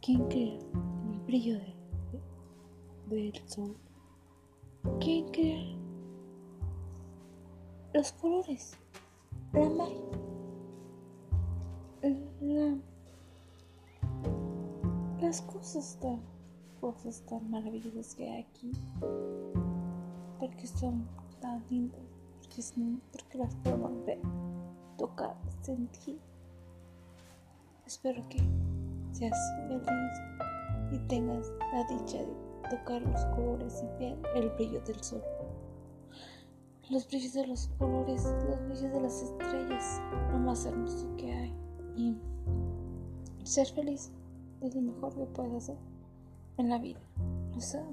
¿Quién crea en el brillo de, de- del sol? ¿Quién crea los colores? La magia. La- las cosas tan, cosas tan maravillosas que hay aquí. Porque son tan lindas. Porque, son- porque las podemos ver, tocar, sentir. Espero que seas feliz y tengas la dicha de tocar los colores y ver el brillo del sol. Los brillos de los colores, los brillos de las estrellas, lo más hermoso que hay. Y ser feliz es lo mejor que puedes hacer en la vida. O sea,